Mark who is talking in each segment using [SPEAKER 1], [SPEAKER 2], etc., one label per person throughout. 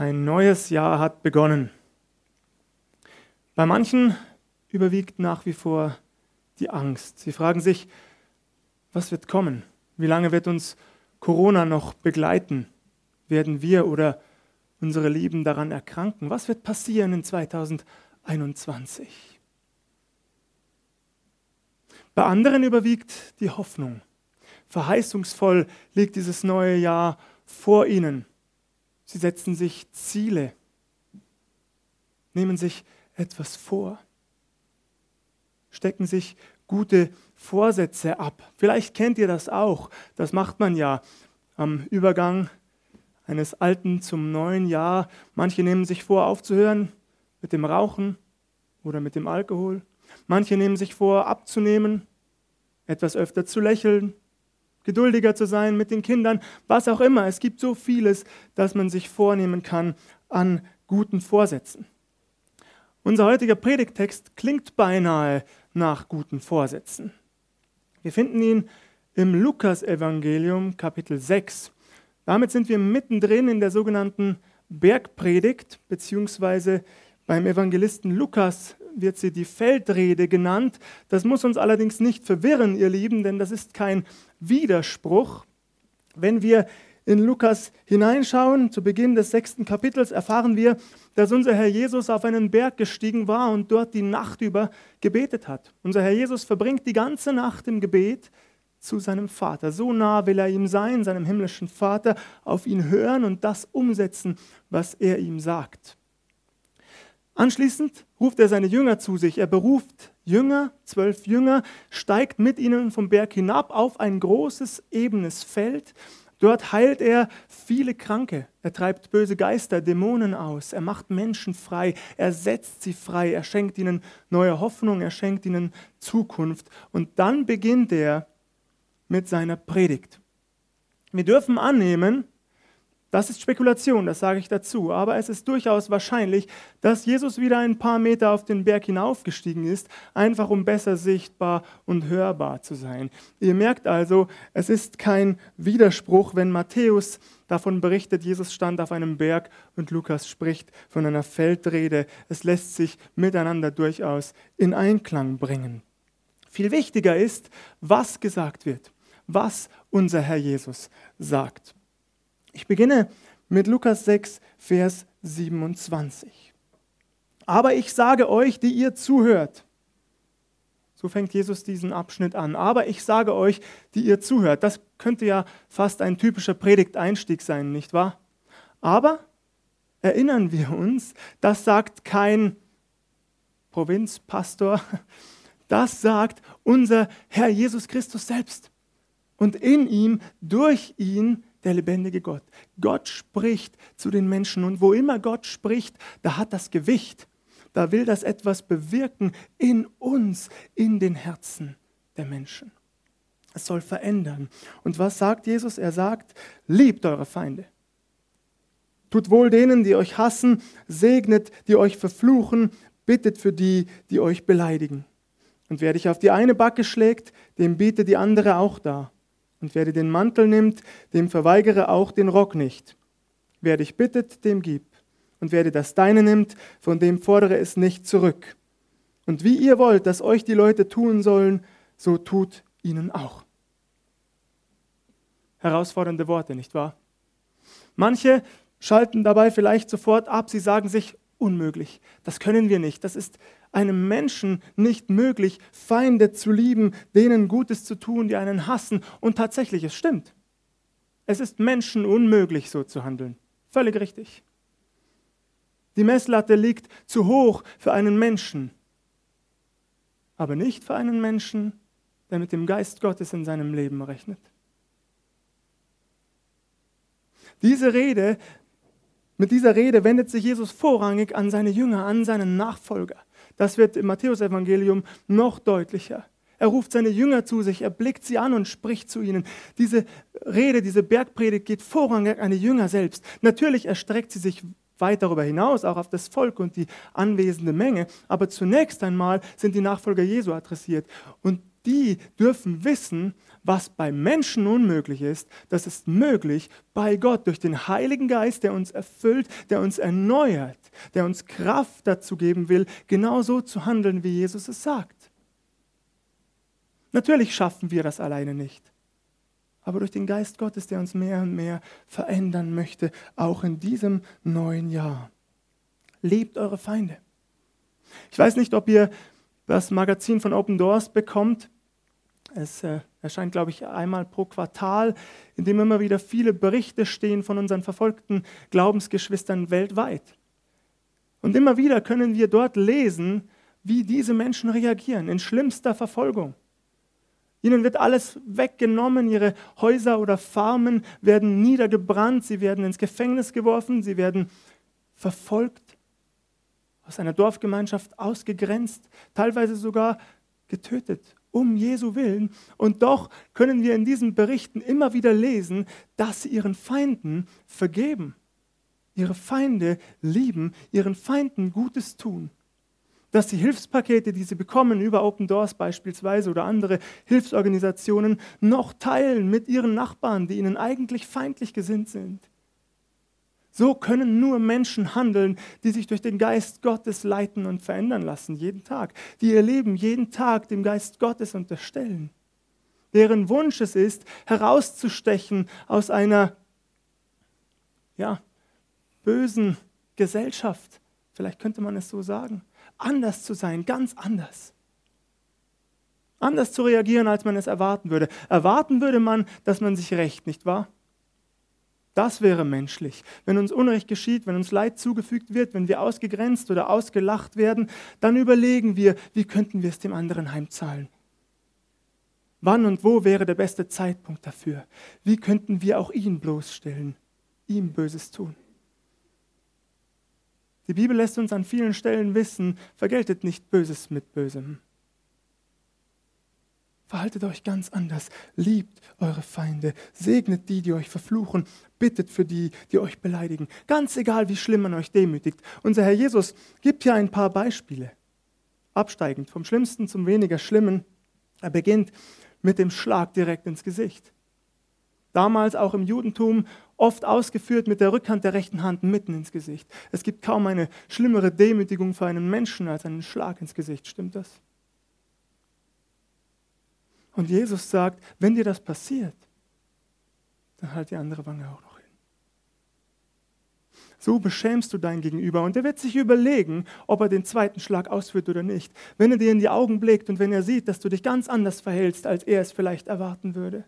[SPEAKER 1] Ein neues Jahr hat begonnen. Bei manchen überwiegt nach wie vor die Angst. Sie fragen sich, was wird kommen? Wie lange wird uns Corona noch begleiten? Werden wir oder unsere Lieben daran erkranken? Was wird passieren in 2021? Bei anderen überwiegt die Hoffnung. Verheißungsvoll liegt dieses neue Jahr vor ihnen. Sie setzen sich Ziele, nehmen sich etwas vor, stecken sich gute Vorsätze ab. Vielleicht kennt ihr das auch. Das macht man ja am Übergang eines alten zum neuen Jahr. Manche nehmen sich vor, aufzuhören mit dem Rauchen oder mit dem Alkohol. Manche nehmen sich vor, abzunehmen, etwas öfter zu lächeln, geduldiger zu sein mit den Kindern, was auch immer. Es gibt so vieles, das man sich vornehmen kann an guten Vorsätzen. Unser heutiger Predigtext klingt beinahe nach guten Vorsätzen. Wir finden ihn im Lukasevangelium Kapitel 6. Damit sind wir mittendrin in der sogenannten Bergpredigt, beziehungsweise beim Evangelisten Lukas wird sie die Feldrede genannt. Das muss uns allerdings nicht verwirren, ihr Lieben, denn das ist kein Widerspruch. Wenn wir in Lukas hineinschauen, zu Beginn des sechsten Kapitels, erfahren wir, dass unser Herr Jesus auf einen Berg gestiegen war und dort die Nacht über gebetet hat. Unser Herr Jesus verbringt die ganze Nacht im Gebet zu seinem Vater. So nah will er ihm sein, seinem himmlischen Vater, auf ihn hören und das umsetzen, was er ihm sagt. Anschließend ruft er seine Jünger zu sich. Er beruft Jünger, zwölf Jünger, steigt mit ihnen vom Berg hinab auf ein großes, ebenes Feld. Dort heilt er viele Kranke. Er treibt böse Geister, Dämonen aus. Er macht Menschen frei. Er setzt sie frei. Er schenkt ihnen neue Hoffnung. Er schenkt ihnen Zukunft. Und dann beginnt er mit seiner Predigt. Wir dürfen annehmen, das ist Spekulation, das sage ich dazu, aber es ist durchaus wahrscheinlich, dass Jesus wieder ein paar Meter auf den Berg hinaufgestiegen ist, einfach um besser sichtbar und hörbar zu sein. Ihr merkt also, es ist kein Widerspruch, wenn Matthäus davon berichtet, Jesus stand auf einem Berg und Lukas spricht von einer Feldrede. Es lässt sich miteinander durchaus in Einklang bringen. Viel wichtiger ist, was gesagt wird, was unser Herr Jesus sagt. Ich beginne mit Lukas 6, Vers 27. Aber ich sage euch, die ihr zuhört, so fängt Jesus diesen Abschnitt an. Aber ich sage euch, die ihr zuhört, das könnte ja fast ein typischer Predigteinstieg sein, nicht wahr? Aber erinnern wir uns, das sagt kein Provinzpastor, das sagt unser Herr Jesus Christus selbst. Und in ihm, durch ihn, der lebendige Gott. Gott spricht zu den Menschen und wo immer Gott spricht, da hat das Gewicht. Da will das etwas bewirken in uns, in den Herzen der Menschen. Es soll verändern. Und was sagt Jesus? Er sagt, liebt eure Feinde. Tut wohl denen, die euch hassen, segnet, die euch verfluchen, bittet für die, die euch beleidigen. Und wer dich auf die eine Backe schlägt, dem biete die andere auch dar. Und wer dir den Mantel nimmt, dem verweigere auch den Rock nicht. Wer dich bittet, dem gib. Und wer dir das Deine nimmt, von dem fordere es nicht zurück. Und wie ihr wollt, dass euch die Leute tun sollen, so tut ihnen auch. Herausfordernde Worte, nicht wahr? Manche schalten dabei vielleicht sofort ab. Sie sagen sich, unmöglich. Das können wir nicht. Das ist einem Menschen nicht möglich, Feinde zu lieben, denen Gutes zu tun, die einen hassen. Und tatsächlich, es stimmt. Es ist Menschen unmöglich, so zu handeln. Völlig richtig. Die Messlatte liegt zu hoch für einen Menschen, aber nicht für einen Menschen, der mit dem Geist Gottes in seinem Leben rechnet. Diese Rede mit dieser Rede wendet sich Jesus vorrangig an seine Jünger, an seinen Nachfolger. Das wird im Matthäusevangelium noch deutlicher. Er ruft seine Jünger zu sich, er blickt sie an und spricht zu ihnen. Diese Rede, diese Bergpredigt geht vorrangig an die Jünger selbst. Natürlich erstreckt sie sich weit darüber hinaus, auch auf das Volk und die anwesende Menge. Aber zunächst einmal sind die Nachfolger Jesu adressiert. Und die dürfen wissen, was bei Menschen unmöglich ist, das ist möglich bei Gott durch den Heiligen Geist, der uns erfüllt, der uns erneuert, der uns Kraft dazu geben will, genau so zu handeln, wie Jesus es sagt. Natürlich schaffen wir das alleine nicht aber durch den Geist Gottes, der uns mehr und mehr verändern möchte, auch in diesem neuen Jahr. Liebt eure Feinde. Ich weiß nicht, ob ihr das Magazin von Open Doors bekommt. Es äh, erscheint, glaube ich, einmal pro Quartal, in dem immer wieder viele Berichte stehen von unseren verfolgten Glaubensgeschwistern weltweit. Und immer wieder können wir dort lesen, wie diese Menschen reagieren in schlimmster Verfolgung. Ihnen wird alles weggenommen, ihre Häuser oder Farmen werden niedergebrannt, sie werden ins Gefängnis geworfen, sie werden verfolgt, aus einer Dorfgemeinschaft ausgegrenzt, teilweise sogar getötet, um Jesu willen. Und doch können wir in diesen Berichten immer wieder lesen, dass sie ihren Feinden vergeben, ihre Feinde lieben, ihren Feinden Gutes tun dass die Hilfspakete, die sie bekommen über Open Doors beispielsweise oder andere Hilfsorganisationen, noch teilen mit ihren Nachbarn, die ihnen eigentlich feindlich gesinnt sind. So können nur Menschen handeln, die sich durch den Geist Gottes leiten und verändern lassen, jeden Tag, die ihr Leben jeden Tag dem Geist Gottes unterstellen, deren Wunsch es ist, herauszustechen aus einer ja, bösen Gesellschaft, vielleicht könnte man es so sagen anders zu sein, ganz anders. Anders zu reagieren, als man es erwarten würde. Erwarten würde man, dass man sich rächt, nicht wahr? Das wäre menschlich. Wenn uns Unrecht geschieht, wenn uns Leid zugefügt wird, wenn wir ausgegrenzt oder ausgelacht werden, dann überlegen wir, wie könnten wir es dem anderen heimzahlen. Wann und wo wäre der beste Zeitpunkt dafür? Wie könnten wir auch ihn bloßstellen, ihm Böses tun? Die Bibel lässt uns an vielen Stellen wissen, vergeltet nicht Böses mit Bösem. Verhaltet euch ganz anders, liebt eure Feinde, segnet die, die euch verfluchen, bittet für die, die euch beleidigen. Ganz egal, wie schlimm man euch demütigt. Unser Herr Jesus gibt hier ein paar Beispiele. Absteigend vom Schlimmsten zum weniger Schlimmen. Er beginnt mit dem Schlag direkt ins Gesicht. Damals auch im Judentum oft ausgeführt mit der Rückhand der rechten Hand mitten ins Gesicht. Es gibt kaum eine schlimmere Demütigung für einen Menschen als einen Schlag ins Gesicht. Stimmt das? Und Jesus sagt, wenn dir das passiert, dann halt die andere Wange auch noch hin. So beschämst du dein Gegenüber und er wird sich überlegen, ob er den zweiten Schlag ausführt oder nicht. Wenn er dir in die Augen blickt und wenn er sieht, dass du dich ganz anders verhältst, als er es vielleicht erwarten würde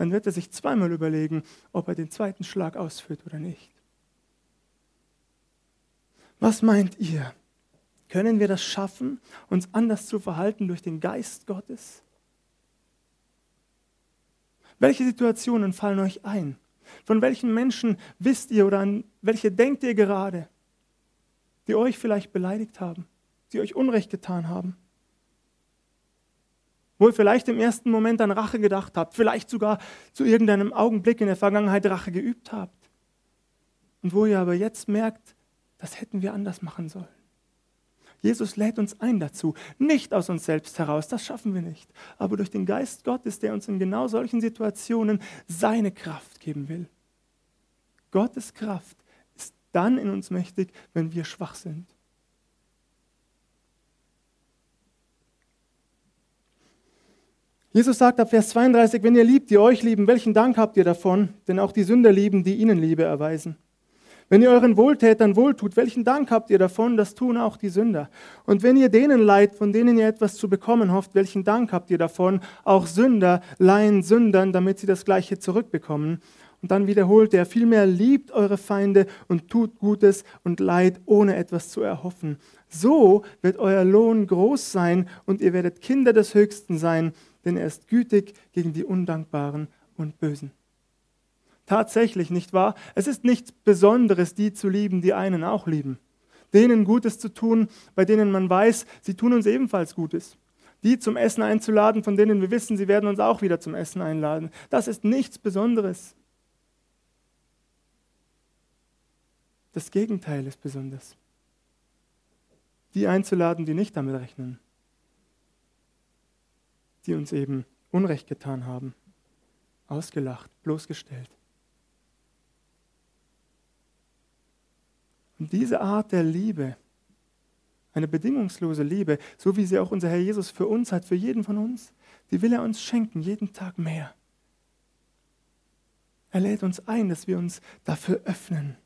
[SPEAKER 1] dann wird er sich zweimal überlegen, ob er den zweiten Schlag ausführt oder nicht. Was meint ihr? Können wir das schaffen, uns anders zu verhalten durch den Geist Gottes? Welche Situationen fallen euch ein? Von welchen Menschen wisst ihr oder an welche denkt ihr gerade, die euch vielleicht beleidigt haben, die euch Unrecht getan haben? wo ihr vielleicht im ersten Moment an Rache gedacht habt, vielleicht sogar zu irgendeinem Augenblick in der Vergangenheit Rache geübt habt. Und wo ihr aber jetzt merkt, das hätten wir anders machen sollen. Jesus lädt uns ein dazu, nicht aus uns selbst heraus, das schaffen wir nicht, aber durch den Geist Gottes, der uns in genau solchen Situationen seine Kraft geben will. Gottes Kraft ist dann in uns mächtig, wenn wir schwach sind. Jesus sagt ab Vers 32, wenn ihr liebt, die euch lieben, welchen Dank habt ihr davon? Denn auch die Sünder lieben, die ihnen Liebe erweisen. Wenn ihr euren Wohltätern wohltut, welchen Dank habt ihr davon? Das tun auch die Sünder. Und wenn ihr denen leiht, von denen ihr etwas zu bekommen hofft, welchen Dank habt ihr davon? Auch Sünder leihen Sündern, damit sie das Gleiche zurückbekommen. Und dann wiederholt er, vielmehr liebt eure Feinde und tut Gutes und Leid, ohne etwas zu erhoffen. So wird euer Lohn groß sein und ihr werdet Kinder des Höchsten sein, denn er ist gütig gegen die Undankbaren und Bösen. Tatsächlich, nicht wahr? Es ist nichts Besonderes, die zu lieben, die einen auch lieben. Denen Gutes zu tun, bei denen man weiß, sie tun uns ebenfalls Gutes. Die zum Essen einzuladen, von denen wir wissen, sie werden uns auch wieder zum Essen einladen. Das ist nichts Besonderes. Das Gegenteil ist besonders. Die einzuladen, die nicht damit rechnen die uns eben Unrecht getan haben, ausgelacht, bloßgestellt. Und diese Art der Liebe, eine bedingungslose Liebe, so wie sie auch unser Herr Jesus für uns hat, für jeden von uns, die will er uns schenken, jeden Tag mehr. Er lädt uns ein, dass wir uns dafür öffnen.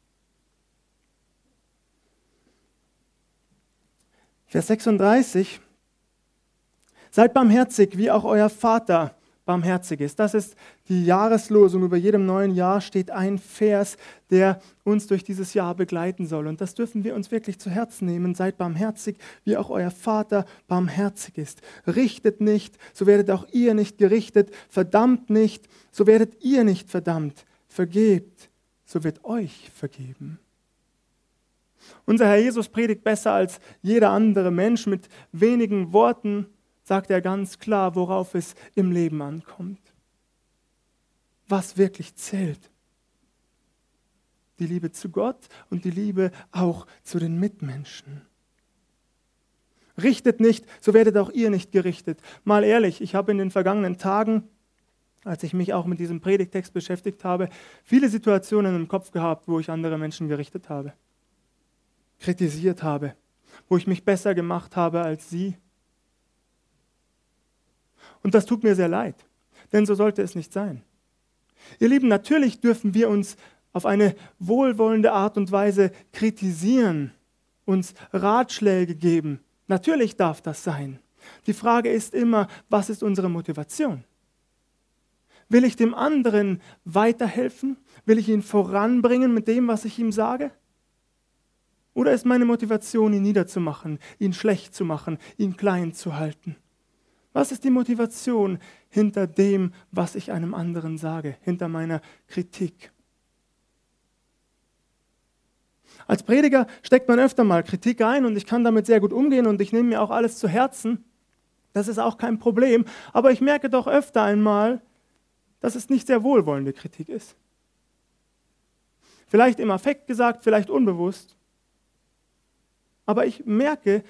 [SPEAKER 1] Vers 36. Seid barmherzig, wie auch euer Vater barmherzig ist. Das ist die Jahreslosung. Über jedem neuen Jahr steht ein Vers, der uns durch dieses Jahr begleiten soll. Und das dürfen wir uns wirklich zu Herzen nehmen. Seid barmherzig, wie auch euer Vater barmherzig ist. Richtet nicht, so werdet auch ihr nicht gerichtet. Verdammt nicht, so werdet ihr nicht verdammt. Vergebt, so wird euch vergeben. Unser Herr Jesus predigt besser als jeder andere Mensch mit wenigen Worten sagt er ganz klar, worauf es im Leben ankommt. Was wirklich zählt. Die Liebe zu Gott und die Liebe auch zu den Mitmenschen. Richtet nicht, so werdet auch ihr nicht gerichtet. Mal ehrlich, ich habe in den vergangenen Tagen, als ich mich auch mit diesem Predigtext beschäftigt habe, viele Situationen im Kopf gehabt, wo ich andere Menschen gerichtet habe, kritisiert habe, wo ich mich besser gemacht habe als sie, und das tut mir sehr leid, denn so sollte es nicht sein. Ihr Lieben, natürlich dürfen wir uns auf eine wohlwollende Art und Weise kritisieren, uns Ratschläge geben. Natürlich darf das sein. Die Frage ist immer, was ist unsere Motivation? Will ich dem anderen weiterhelfen? Will ich ihn voranbringen mit dem, was ich ihm sage? Oder ist meine Motivation, ihn niederzumachen, ihn schlecht zu machen, ihn klein zu halten? Was ist die Motivation hinter dem, was ich einem anderen sage, hinter meiner Kritik? Als Prediger steckt man öfter mal Kritik ein und ich kann damit sehr gut umgehen und ich nehme mir auch alles zu Herzen. Das ist auch kein Problem. Aber ich merke doch öfter einmal, dass es nicht sehr wohlwollende Kritik ist. Vielleicht im Affekt gesagt, vielleicht unbewusst. Aber ich merke,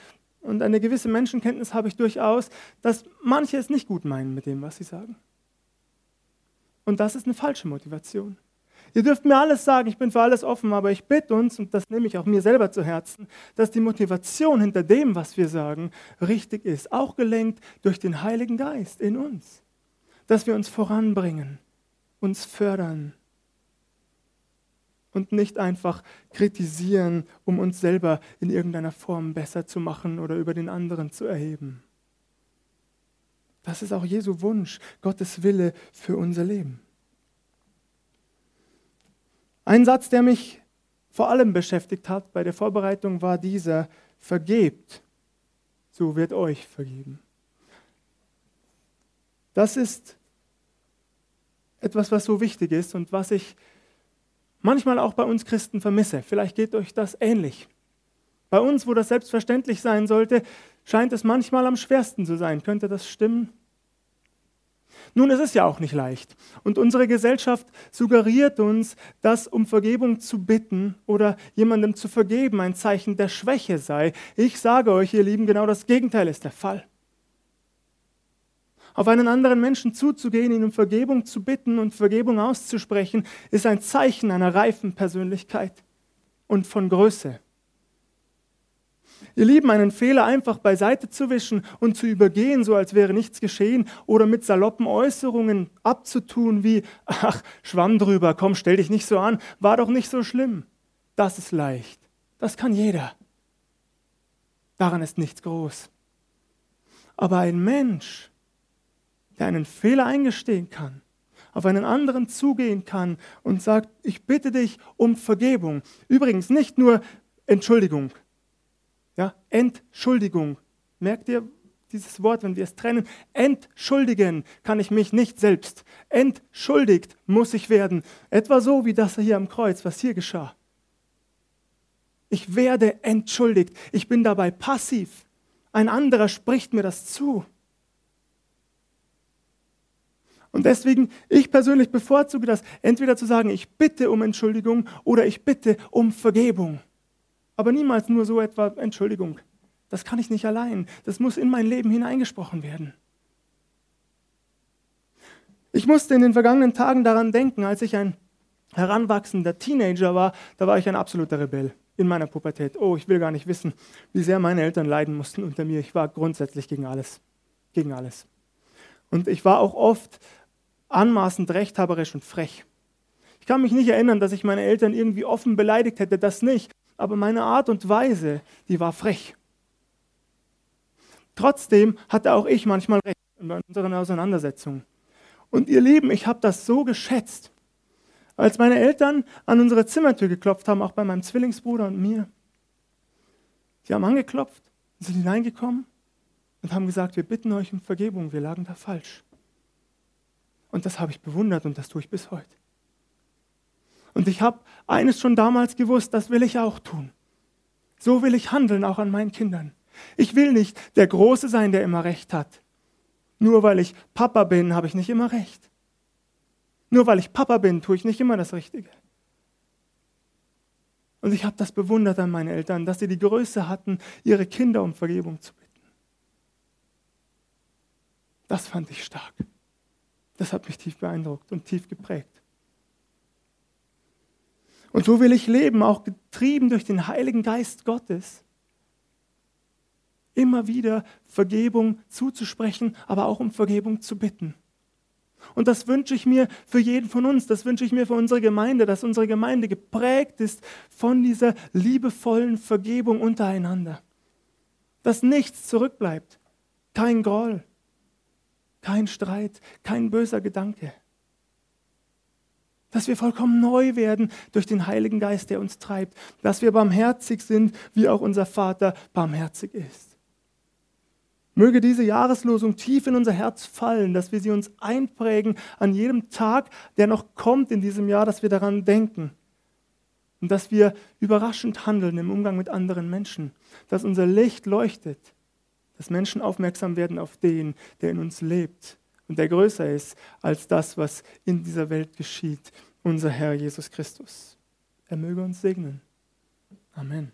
[SPEAKER 1] und eine gewisse Menschenkenntnis habe ich durchaus, dass manche es nicht gut meinen mit dem, was sie sagen. Und das ist eine falsche Motivation. Ihr dürft mir alles sagen, ich bin für alles offen, aber ich bitte uns, und das nehme ich auch mir selber zu Herzen, dass die Motivation hinter dem, was wir sagen, richtig ist, auch gelenkt durch den Heiligen Geist in uns. Dass wir uns voranbringen, uns fördern, und nicht einfach kritisieren, um uns selber in irgendeiner Form besser zu machen oder über den anderen zu erheben. Das ist auch Jesu Wunsch, Gottes Wille für unser Leben. Ein Satz, der mich vor allem beschäftigt hat bei der Vorbereitung, war dieser, vergebt, so wird euch vergeben. Das ist etwas, was so wichtig ist und was ich manchmal auch bei uns Christen vermisse. Vielleicht geht euch das ähnlich. Bei uns, wo das selbstverständlich sein sollte, scheint es manchmal am schwersten zu sein. Könnte das stimmen? Nun, es ist ja auch nicht leicht. Und unsere Gesellschaft suggeriert uns, dass um Vergebung zu bitten oder jemandem zu vergeben ein Zeichen der Schwäche sei. Ich sage euch, ihr Lieben, genau das Gegenteil ist der Fall. Auf einen anderen Menschen zuzugehen, ihn um Vergebung zu bitten und Vergebung auszusprechen, ist ein Zeichen einer reifen Persönlichkeit und von Größe. Ihr Lieben, einen Fehler einfach beiseite zu wischen und zu übergehen, so als wäre nichts geschehen, oder mit saloppen Äußerungen abzutun wie, ach, schwamm drüber, komm, stell dich nicht so an, war doch nicht so schlimm. Das ist leicht. Das kann jeder. Daran ist nichts groß. Aber ein Mensch, der einen Fehler eingestehen kann, auf einen anderen zugehen kann und sagt, ich bitte dich um Vergebung. Übrigens nicht nur Entschuldigung. Ja, Entschuldigung. Merkt ihr dieses Wort, wenn wir es trennen? Entschuldigen kann ich mich nicht selbst. Entschuldigt muss ich werden. Etwa so wie das hier am Kreuz, was hier geschah. Ich werde entschuldigt. Ich bin dabei passiv. Ein anderer spricht mir das zu. Und deswegen, ich persönlich bevorzuge das, entweder zu sagen, ich bitte um Entschuldigung oder ich bitte um Vergebung. Aber niemals nur so etwa Entschuldigung. Das kann ich nicht allein. Das muss in mein Leben hineingesprochen werden. Ich musste in den vergangenen Tagen daran denken, als ich ein heranwachsender Teenager war, da war ich ein absoluter Rebell in meiner Pubertät. Oh, ich will gar nicht wissen, wie sehr meine Eltern leiden mussten unter mir. Ich war grundsätzlich gegen alles. Gegen alles. Und ich war auch oft anmaßend rechthaberisch und frech. Ich kann mich nicht erinnern, dass ich meine Eltern irgendwie offen beleidigt hätte, das nicht. Aber meine Art und Weise, die war frech. Trotzdem hatte auch ich manchmal recht in unseren Auseinandersetzungen. Und ihr Lieben, ich habe das so geschätzt. Als meine Eltern an unsere Zimmertür geklopft haben, auch bei meinem Zwillingsbruder und mir, sie haben angeklopft, sind hineingekommen und haben gesagt, wir bitten euch um Vergebung, wir lagen da falsch. Und das habe ich bewundert und das tue ich bis heute. Und ich habe eines schon damals gewusst, das will ich auch tun. So will ich handeln, auch an meinen Kindern. Ich will nicht der Große sein, der immer recht hat. Nur weil ich Papa bin, habe ich nicht immer recht. Nur weil ich Papa bin, tue ich nicht immer das Richtige. Und ich habe das bewundert an meinen Eltern, dass sie die Größe hatten, ihre Kinder um Vergebung zu bitten. Das fand ich stark. Das hat mich tief beeindruckt und tief geprägt. Und so will ich leben, auch getrieben durch den Heiligen Geist Gottes immer wieder Vergebung zuzusprechen, aber auch um Vergebung zu bitten. Und das wünsche ich mir für jeden von uns, das wünsche ich mir für unsere Gemeinde, dass unsere Gemeinde geprägt ist von dieser liebevollen Vergebung untereinander. Dass nichts zurückbleibt, kein Groll, kein Streit, kein böser Gedanke. Dass wir vollkommen neu werden durch den Heiligen Geist, der uns treibt. Dass wir barmherzig sind, wie auch unser Vater barmherzig ist. Möge diese Jahreslosung tief in unser Herz fallen, dass wir sie uns einprägen an jedem Tag, der noch kommt in diesem Jahr, dass wir daran denken. Und dass wir überraschend handeln im Umgang mit anderen Menschen. Dass unser Licht leuchtet. Dass Menschen aufmerksam werden auf den, der in uns lebt und der größer ist als das, was in dieser Welt geschieht. Unser Herr Jesus Christus. Er möge uns segnen. Amen.